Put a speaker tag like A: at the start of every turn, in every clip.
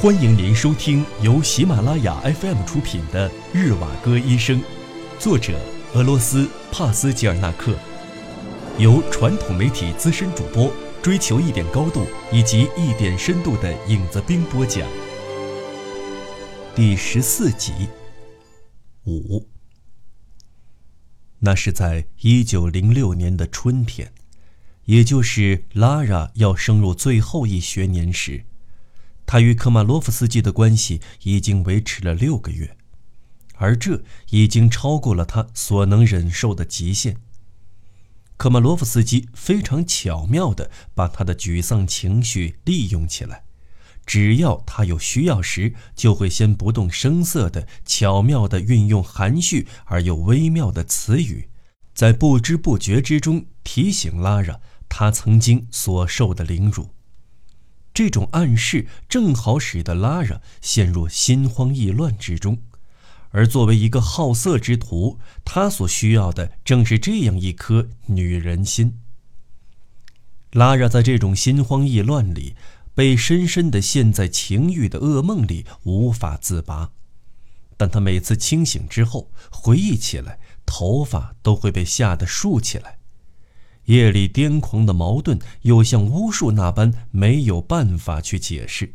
A: 欢迎您收听由喜马拉雅 FM 出品的《日瓦戈医生》，作者俄罗斯帕斯吉尔纳克，由传统媒体资深主播追求一点高度以及一点深度的影子兵播讲。第十四集，五。那是在一九零六年的春天，也就是拉拉要升入最后一学年时。他与科马洛夫斯基的关系已经维持了六个月，而这已经超过了他所能忍受的极限。科马洛夫斯基非常巧妙地把他的沮丧情绪利用起来，只要他有需要时，就会先不动声色地巧妙地运用含蓄而又微妙的词语，在不知不觉之中提醒拉拉他曾经所受的凌辱。这种暗示正好使得拉惹陷入心慌意乱之中，而作为一个好色之徒，他所需要的正是这样一颗女人心。拉惹在这种心慌意乱里，被深深地陷在情欲的噩梦里，无法自拔。但他每次清醒之后，回忆起来，头发都会被吓得竖起来。夜里癫狂的矛盾，又像巫术那般没有办法去解释。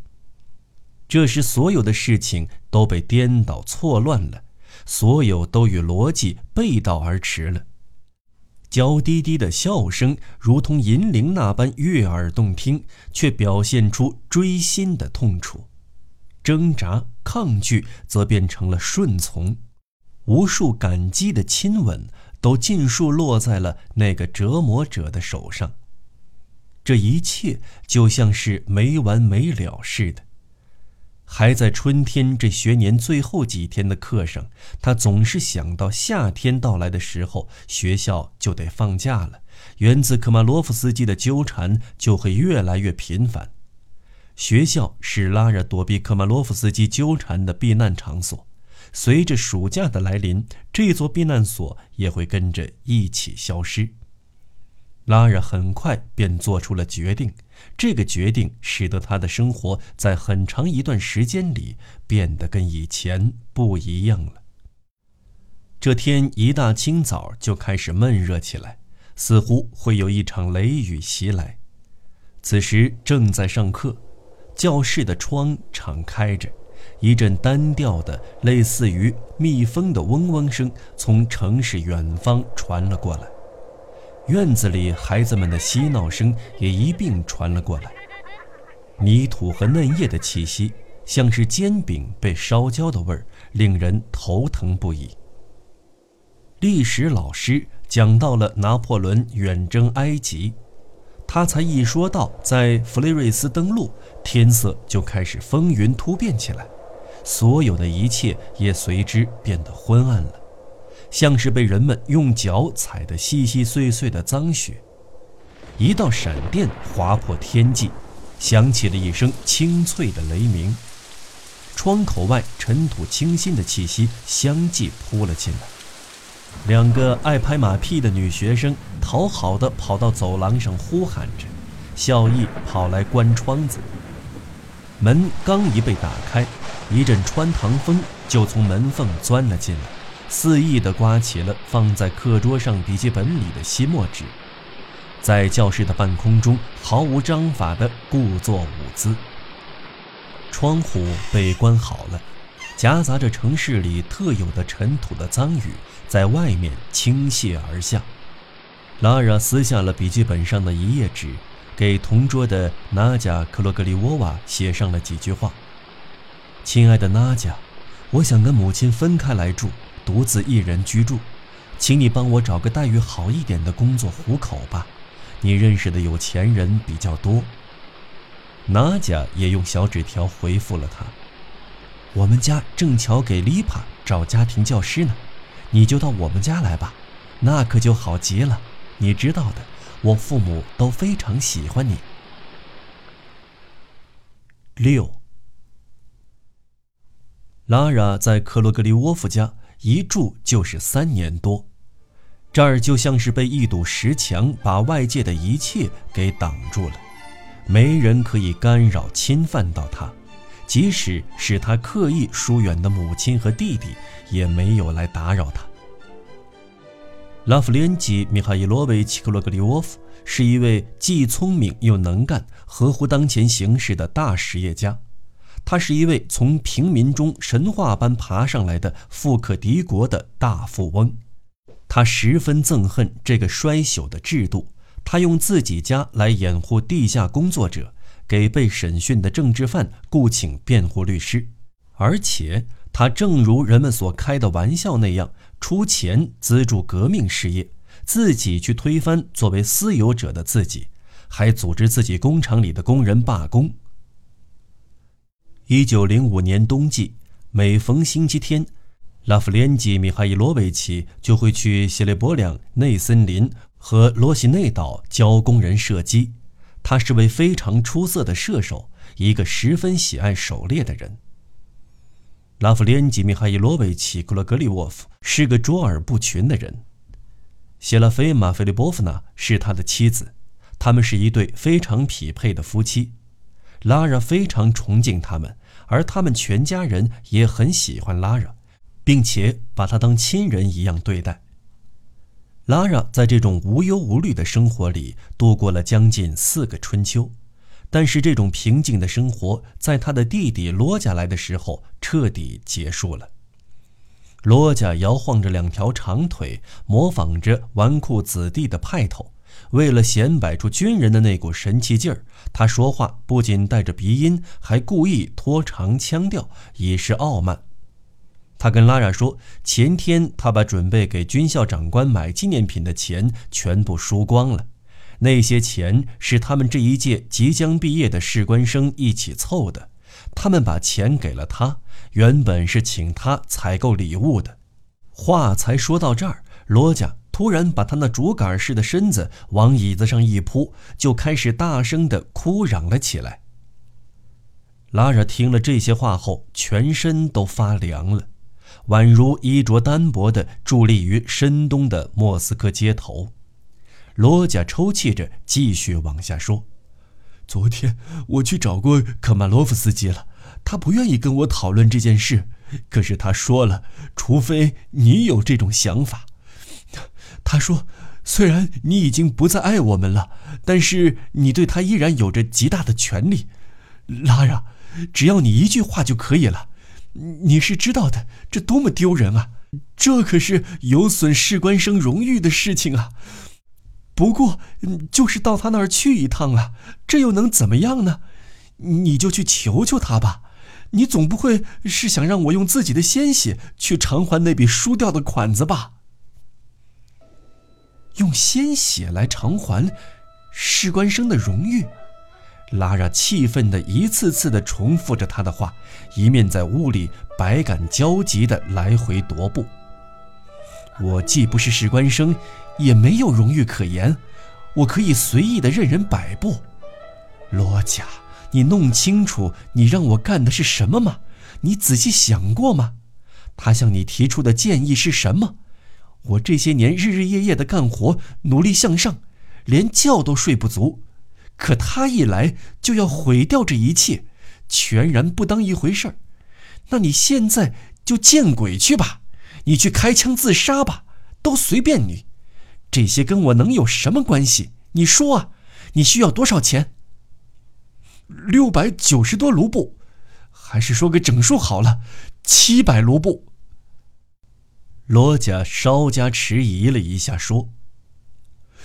A: 这时，所有的事情都被颠倒错乱了，所有都与逻辑背道而驰了。娇滴滴的笑声如同银铃那般悦耳动听，却表现出锥心的痛楚；挣扎、抗拒则变成了顺从；无数感激的亲吻。都尽数落在了那个折磨者的手上。这一切就像是没完没了似的。还在春天这学年最后几天的课上，他总是想到夏天到来的时候，学校就得放假了，源自科马洛夫斯基的纠缠就会越来越频繁。学校是拉着躲避科马洛夫斯基纠缠的避难场所。随着暑假的来临，这座避难所也会跟着一起消失。拉尔很快便做出了决定，这个决定使得他的生活在很长一段时间里变得跟以前不一样了。这天一大清早就开始闷热起来，似乎会有一场雷雨袭来。此时正在上课，教室的窗敞开着。一阵单调的、类似于蜜蜂的嗡嗡声从城市远方传了过来，院子里孩子们的嬉闹声也一并传了过来。泥土和嫩叶的气息，像是煎饼被烧焦的味儿，令人头疼不已。历史老师讲到了拿破仑远征埃及，他才一说到在弗雷瑞斯登陆，天色就开始风云突变起来。所有的一切也随之变得昏暗了，像是被人们用脚踩得细细碎碎的脏雪。一道闪电划破天际，响起了一声清脆的雷鸣。窗口外尘土清新的气息相继扑了进来。两个爱拍马屁的女学生讨好的跑到走廊上呼喊着，笑意跑来关窗子。门刚一被打开。一阵穿堂风就从门缝钻了进来，肆意地刮起了放在课桌上笔记本里的吸墨纸，在教室的半空中毫无章法地故作舞姿。窗户被关好了，夹杂着城市里特有的尘土的脏雨在外面倾泻而下。拉拉撕下了笔记本上的一页纸，给同桌的娜贾·克罗格里沃娃写上了几句话。亲爱的娜佳，我想跟母亲分开来住，独自一人居住，请你帮我找个待遇好一点的工作糊口吧。你认识的有钱人比较多。娜佳也用小纸条回复了他：“我们家正巧给丽帕找家庭教师呢，你就到我们家来吧，那可就好极了。你知道的，我父母都非常喜欢你。”六。拉拉在克罗格里沃夫家一住就是三年多，这儿就像是被一堵石墙把外界的一切给挡住了，没人可以干扰侵犯到他，即使是他刻意疏远的母亲和弟弟，也没有来打扰他。拉夫连基·米哈伊罗维奇·克罗格里沃夫是一位既聪明又能干、合乎当前形势的大实业家。他是一位从平民中神话般爬上来的富可敌国的大富翁。他十分憎恨这个衰朽的制度。他用自己家来掩护地下工作者，给被审讯的政治犯雇请辩护律师，而且他正如人们所开的玩笑那样，出钱资助革命事业，自己去推翻作为私有者的自己，还组织自己工厂里的工人罢工。一九零五年冬季，每逢星期天，拉夫连基·米哈伊罗维奇就会去谢列波良内森林。和罗西内岛教工人射击，他是位非常出色的射手，一个十分喜爱狩猎的人。拉夫连基·米哈伊罗维奇·库罗格里沃夫是个卓尔不群的人。谢拉菲玛·菲利波夫娜是他的妻子，他们是一对非常匹配的夫妻。拉拉非常崇敬他们，而他们全家人也很喜欢拉拉，并且把他当亲人一样对待。拉拉在这种无忧无虑的生活里度过了将近四个春秋，但是这种平静的生活在他的弟弟罗家来的时候彻底结束了。罗家摇晃着两条长腿，模仿着纨绔子弟的派头，为了显摆出军人的那股神气劲儿，他说话不仅带着鼻音，还故意拖长腔调，以示傲慢。他跟拉拉说，前天他把准备给军校长官买纪念品的钱全部输光了，那些钱是他们这一届即将毕业的士官生一起凑的。他们把钱给了他，原本是请他采购礼物的。话才说到这儿，罗家突然把他那竹竿似的身子往椅子上一扑，就开始大声的哭嚷了起来。拉拉听了这些话后，全身都发凉了。宛如衣着单薄的伫立于深冬的莫斯科街头，罗贾抽泣着继续往下说：“昨天我去找过科曼罗夫斯基了，他不愿意跟我讨论这件事。可是他说了，除非你有这种想法。他说，虽然你已经不再爱我们了，但是你对他依然有着极大的权利。拉拉，只要你一句话就可以了。”你是知道的，这多么丢人啊！这可是有损士官生荣誉的事情啊。不过，就是到他那儿去一趟啊，这又能怎么样呢？你就去求求他吧。你总不会是想让我用自己的鲜血去偿还那笔输掉的款子吧？用鲜血来偿还士官生的荣誉？拉拉气愤地一次次地重复着他的话，一面在屋里百感交集地来回踱步。我既不是士官生，也没有荣誉可言，我可以随意地任人摆布。罗家，你弄清楚你让我干的是什么吗？你仔细想过吗？他向你提出的建议是什么？我这些年日日夜夜的干活，努力向上，连觉都睡不足。可他一来就要毁掉这一切，全然不当一回事儿。那你现在就见鬼去吧！你去开枪自杀吧，都随便你。这些跟我能有什么关系？你说啊，你需要多少钱？六百九十多卢布，还是说个整数好了，七百卢布。罗家稍加迟疑了一下，说：“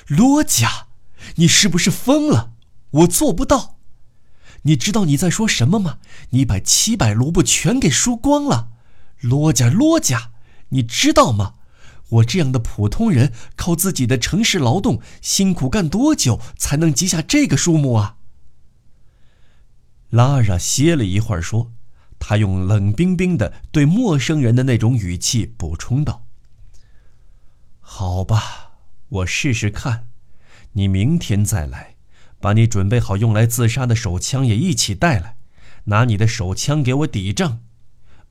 A: 罗家，你是不是疯了？”我做不到，你知道你在说什么吗？你把七百卢布全给输光了，罗家罗家，你知道吗？我这样的普通人，靠自己的城市劳动辛苦干多久才能积下这个数目啊？拉拉歇了一会儿说，他用冷冰冰的对陌生人的那种语气补充道：“好吧，我试试看，你明天再来。”把你准备好用来自杀的手枪也一起带来，拿你的手枪给我抵账，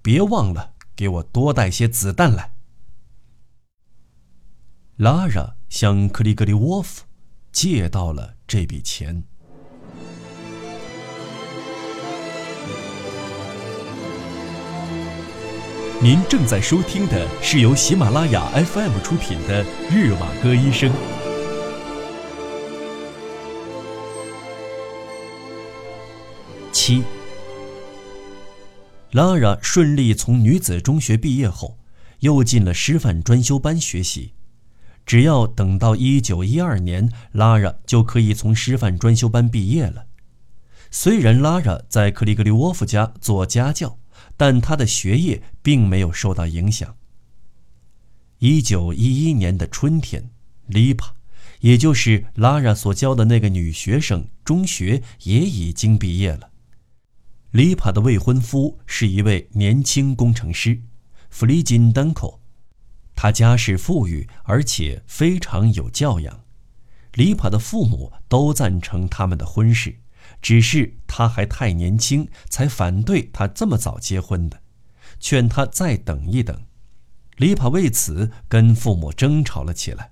A: 别忘了给我多带些子弹来。拉拉向克里格里沃夫借到了这笔钱。您正在收听的是由喜马拉雅 FM 出品的《日瓦戈医生》。七，拉拉顺利从女子中学毕业后，又进了师范专修班学习。只要等到一九一二年，拉拉就可以从师范专修班毕业了。虽然拉拉在克里格里沃夫家做家教，但他的学业并没有受到影响。一九一一年的春天，丽帕，也就是拉拉所教的那个女学生，中学也已经毕业了。丽帕的未婚夫是一位年轻工程师，弗里金丹口。他家世富裕，而且非常有教养。丽帕的父母都赞成他们的婚事，只是他还太年轻，才反对他这么早结婚的，劝他再等一等。丽帕为此跟父母争吵了起来。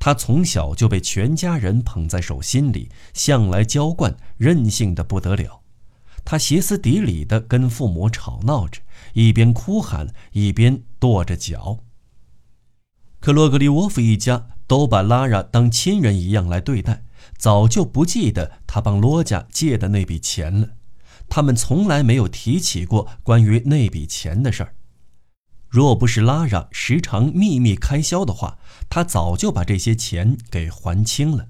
A: 他从小就被全家人捧在手心里，向来娇惯，任性的不得了。他歇斯底里地跟父母吵闹着，一边哭喊，一边跺着脚。可洛格里沃夫一家都把拉拉当亲人一样来对待，早就不记得他帮罗家借的那笔钱了。他们从来没有提起过关于那笔钱的事儿。若不是拉拉时常秘密开销的话，他早就把这些钱给还清了。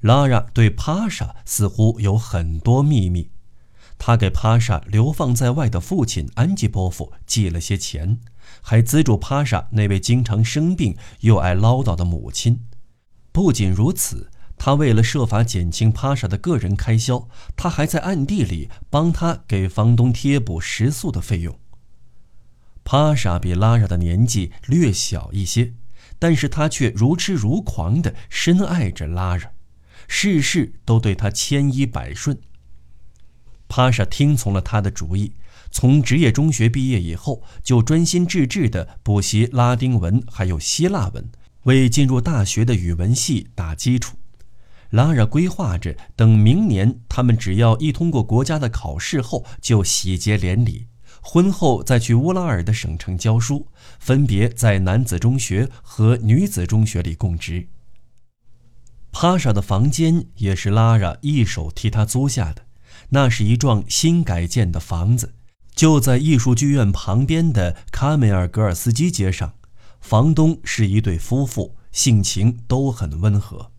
A: 拉拉对帕莎似乎有很多秘密，他给帕莎流放在外的父亲安吉波夫寄了些钱。还资助帕莎那位经常生病又爱唠叨的母亲。不仅如此，他为了设法减轻帕莎的个人开销，他还在暗地里帮他给房东贴补食宿的费用。帕莎比拉拉的年纪略小一些，但是他却如痴如狂地深爱着拉拉，事事都对他千依百顺。帕莎听从了他的主意。从职业中学毕业以后，就专心致志地补习拉丁文还有希腊文，为进入大学的语文系打基础。拉拉规划着，等明年他们只要一通过国家的考试后，就喜结连理，婚后再去乌拉尔的省城教书，分别在男子中学和女子中学里供职。帕莎的房间也是拉拉一手替他租下的，那是一幢新改建的房子。就在艺术剧院旁边的卡梅尔格尔斯基街上，房东是一对夫妇，性情都很温和。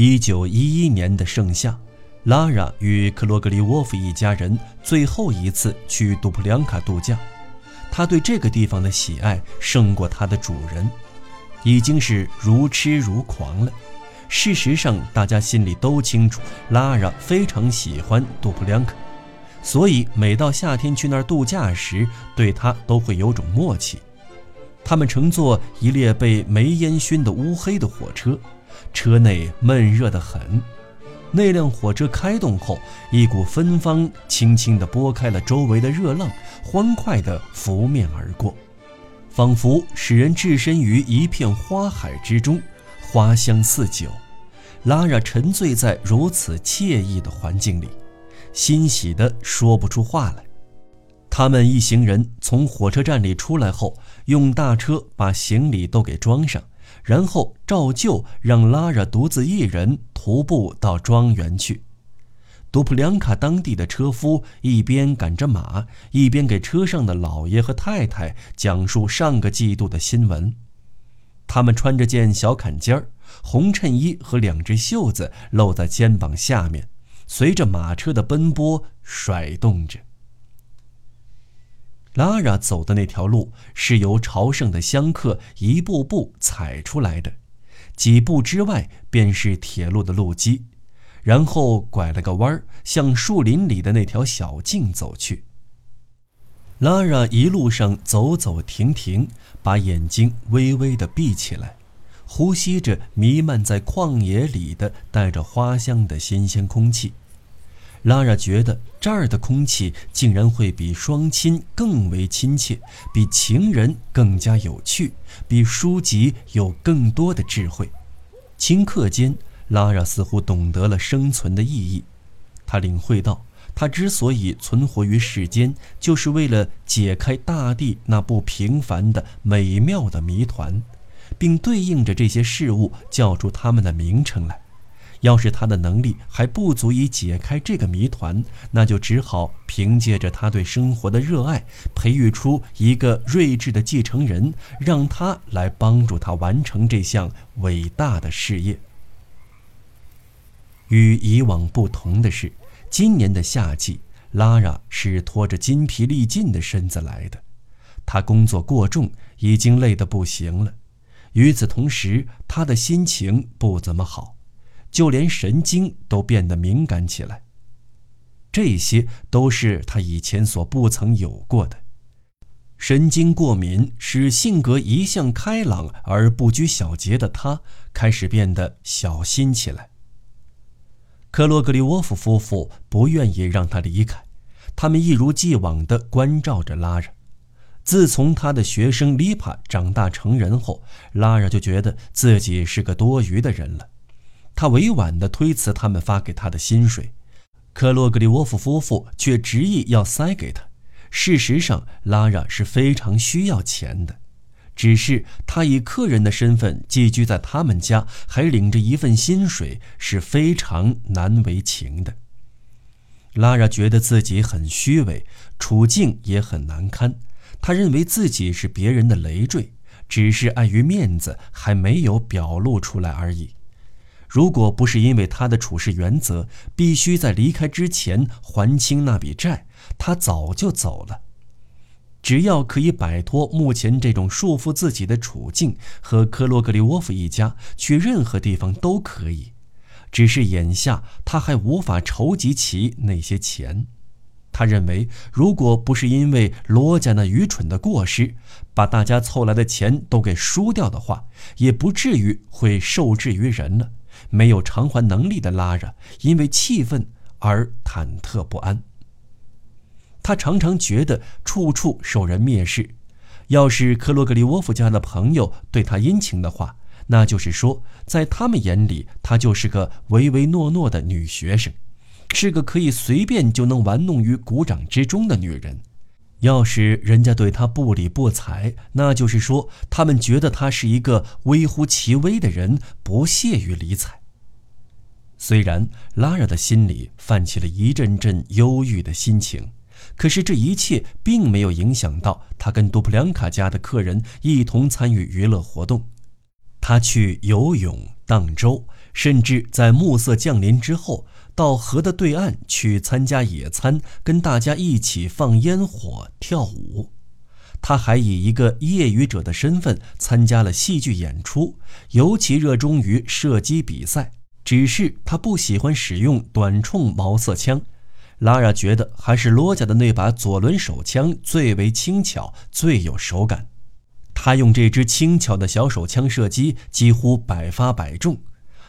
A: 一九一一年的盛夏，拉拉与克罗格里沃夫一家人最后一次去杜普良卡度假，他对这个地方的喜爱胜过他的主人，已经是如痴如狂了。事实上，大家心里都清楚，拉拉非常喜欢杜普良卡。所以，每到夏天去那儿度假时，对他都会有种默契。他们乘坐一列被煤烟熏得乌黑的火车，车内闷热得很。那辆火车开动后，一股芬芳轻轻地拨开了周围的热浪，欢快地拂面而过，仿佛使人置身于一片花海之中，花香似酒。拉拉沉醉在如此惬意的环境里。欣喜的说不出话来。他们一行人从火车站里出来后，用大车把行李都给装上，然后照旧让拉拉独自一人徒步到庄园去。杜普良卡当地的车夫一边赶着马，一边给车上的老爷和太太讲述上个季度的新闻。他们穿着件小坎肩儿，红衬衣和两只袖子露在肩膀下面。随着马车的奔波甩动着，拉拉走的那条路是由朝圣的香客一步步踩出来的，几步之外便是铁路的路基，然后拐了个弯儿，向树林里的那条小径走去。拉拉一路上走走停停，把眼睛微微的闭起来。呼吸着弥漫在旷野里的带着花香的新鲜空气，拉拉觉得这儿的空气竟然会比双亲更为亲切，比情人更加有趣，比书籍有更多的智慧。顷刻间，拉拉似乎懂得了生存的意义。他领会到，他之所以存活于世间，就是为了解开大地那不平凡的美妙的谜团，并对应着这些事物叫出它们的名称来。要是他的能力还不足以解开这个谜团，那就只好凭借着他对生活的热爱，培育出一个睿智的继承人，让他来帮助他完成这项伟大的事业。与以往不同的是。今年的夏季，拉拉是拖着筋疲力尽的身子来的。他工作过重，已经累得不行了。与此同时，他的心情不怎么好，就连神经都变得敏感起来。这些都是他以前所不曾有过的。神经过敏使性格一向开朗而不拘小节的他开始变得小心起来。克洛格里沃夫夫妇不愿意让他离开，他们一如既往地关照着拉拉。自从他的学生丽帕长大成人后，拉拉就觉得自己是个多余的人了。他委婉地推辞他们发给他的薪水，克洛格里沃夫夫妇却执意要塞给他。事实上，拉拉是非常需要钱的。只是他以客人的身份寄居在他们家，还领着一份薪水，是非常难为情的。拉拉觉得自己很虚伪，处境也很难堪。他认为自己是别人的累赘，只是碍于面子还没有表露出来而已。如果不是因为他的处事原则必须在离开之前还清那笔债，他早就走了。只要可以摆脱目前这种束缚自己的处境，和科洛格里沃夫一家去任何地方都可以。只是眼下他还无法筹集齐那些钱。他认为，如果不是因为罗家那愚蠢的过失，把大家凑来的钱都给输掉的话，也不至于会受制于人了。没有偿还能力的拉着，因为气愤而忐忑不安。他常常觉得处处受人蔑视。要是克洛格里沃夫家的朋友对他殷勤的话，那就是说，在他们眼里，他就是个唯唯诺诺的女学生，是个可以随便就能玩弄于股掌之中的女人。要是人家对他不理不睬，那就是说，他们觉得他是一个微乎其微的人，不屑于理睬。虽然拉尔的心里泛起了一阵阵忧郁的心情。可是这一切并没有影响到他跟杜普良卡家的客人一同参与娱乐活动。他去游泳、荡舟，甚至在暮色降临之后，到河的对岸去参加野餐，跟大家一起放烟火、跳舞。他还以一个业余者的身份参加了戏剧演出，尤其热衷于射击比赛。只是他不喜欢使用短冲毛瑟枪。拉拉觉得还是罗家的那把左轮手枪最为轻巧，最有手感。他用这支轻巧的小手枪射击，几乎百发百中。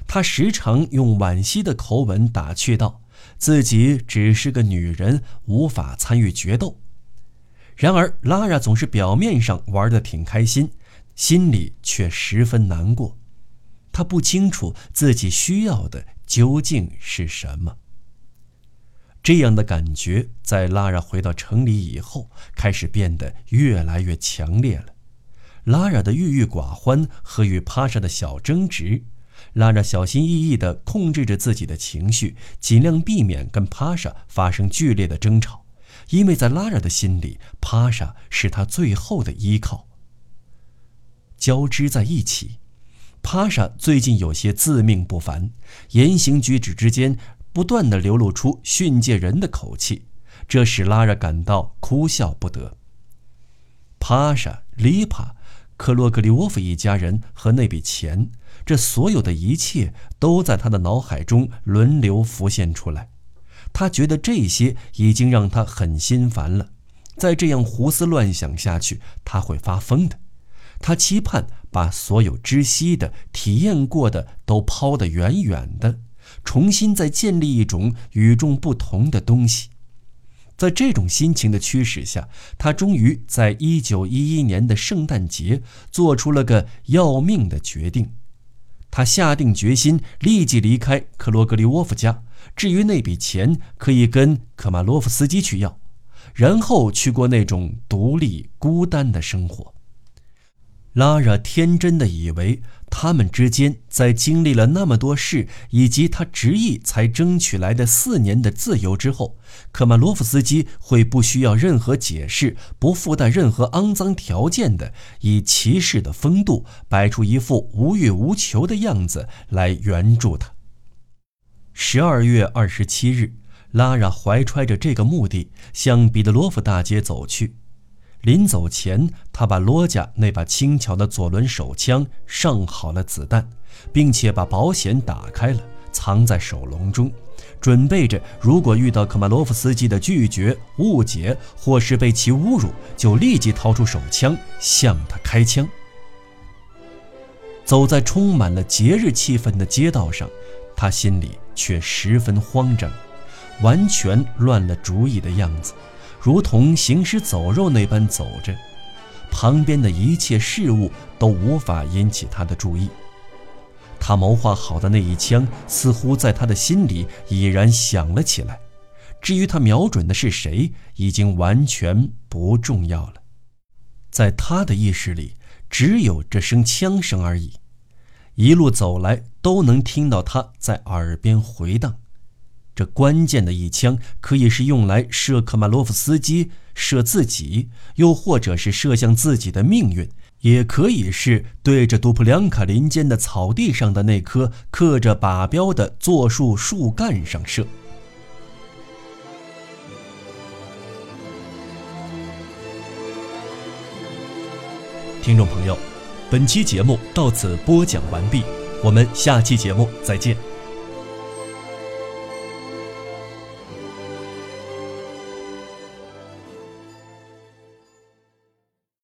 A: 他时常用惋惜的口吻打趣道：“自己只是个女人，无法参与决斗。”然而，拉拉总是表面上玩得挺开心，心里却十分难过。他不清楚自己需要的究竟是什么。这样的感觉在拉拉回到城里以后，开始变得越来越强烈了。拉拉的郁郁寡欢和与帕莎的小争执，拉拉小心翼翼地控制着自己的情绪，尽量避免跟帕莎发生剧烈的争吵，因为在拉拉的心里，帕莎是他最后的依靠。交织在一起，帕莎最近有些自命不凡，言行举止之间。不断的流露出训诫人的口气，这使拉拉感到哭笑不得。帕莎、丽帕、克洛格里沃夫一家人和那笔钱，这所有的一切都在他的脑海中轮流浮现出来。他觉得这些已经让他很心烦了，再这样胡思乱想下去，他会发疯的。他期盼把所有知悉的、体验过的都抛得远远的。重新再建立一种与众不同的东西，在这种心情的驱使下，他终于在一九一一年的圣诞节做出了个要命的决定。他下定决心立即离开克罗格里沃夫家，至于那笔钱，可以跟科马洛夫斯基去要，然后去过那种独立孤单的生活。拉拉天真的以为，他们之间在经历了那么多事，以及他执意才争取来的四年的自由之后，科马洛夫斯基会不需要任何解释，不附带任何肮脏条件的，以骑士的风度，摆出一副无欲无求的样子来援助他。十二月二十七日，拉拉怀揣着这个目的，向彼得罗夫大街走去。临走前，他把罗家那把轻巧的左轮手枪上好了子弹，并且把保险打开了，藏在手笼中，准备着如果遇到科马洛夫斯基的拒绝、误解或是被其侮辱，就立即掏出手枪向他开枪。走在充满了节日气氛的街道上，他心里却十分慌张，完全乱了主意的样子。如同行尸走肉那般走着，旁边的一切事物都无法引起他的注意。他谋划好的那一枪似乎在他的心里已然响了起来。至于他瞄准的是谁，已经完全不重要了。在他的意识里，只有这声枪声而已。一路走来，都能听到他在耳边回荡。这关键的一枪可以是用来射科马洛夫斯基、射自己，又或者是射向自己的命运，也可以是对着杜普良卡林间的草地上的那棵刻着靶标的柞树树干上射。听众朋友，本期节目到此播讲完毕，我们下期节目再见。